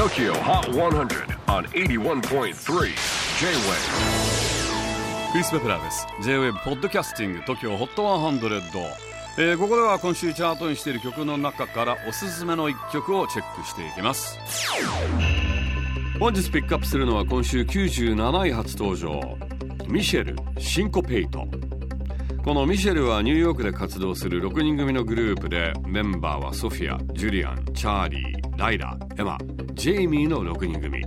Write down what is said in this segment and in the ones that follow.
TOKYO HOT 100 on 81.3 J-WAVE. クリス・ベプラーです。J-WAVE ポッドキャスティング TOKYO HOT 100、えー、ここでは今週チャートにしている曲の中からおすすめの一曲をチェックしていきます。本日ピックアップするのは今週97位初登場。ミシェル・シンコペイト。このミシェルはニューヨークで活動する6人組のグループでメンバーはソフィア、ジュリアン、チャーリー、ライラ、エマ、ジェイミーの6人組。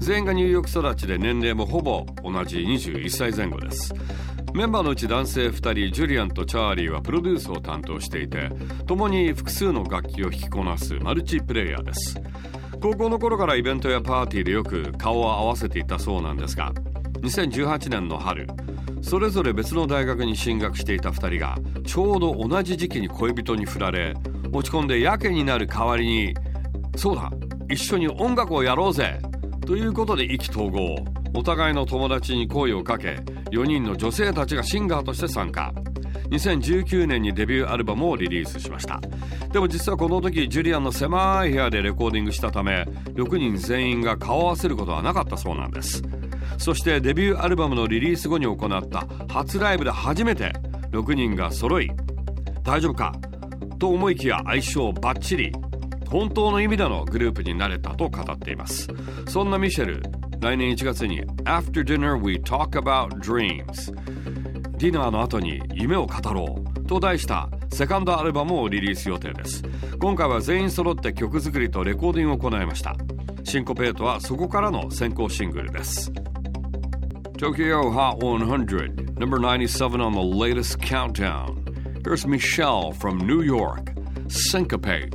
全員がニューヨーク育ちで年齢もほぼ同じ21歳前後です。メンバーのうち男性2人ジュリアンとチャーリーはプロデュースを担当していて共に複数の楽器を弾きこなすマルチプレイヤーです。高校の頃からイベントやパーティーでよく顔を合わせていたそうなんですが2018年の春それぞれ別の大学に進学していた2人がちょうど同じ時期に恋人に振られ落ち込んでやけになる代わりにそうだ一緒に音楽をやろうぜ。ということで意気投合。お互いの友達に声をかけ4人の女性たちがシンガーとして参加。2019年にデビューアルバムをリリースしました。でも実はこの時ジュリアンの狭い部屋でレコーディングしたため6人全員が顔を合わせることはなかったそうなんです。そしてデビューアルバムのリリース後に行った初ライブで初めて6人が揃い大丈夫か？と思いきや相性バッチリ。本当の意味でのグループになれたと語っています。そんなミシェル来年1月に After Dinner We Talk About Dreams ディナーの後に夢を語ろうと題したセカンドアルバムをリリース予定です。今回は全員揃って曲作りとレコーディングを行いました。シンコペートはそこからの先行シングルです。Tokyo Hot 100 number 97 on the latest countdown Here's Michelle from New York Syncopate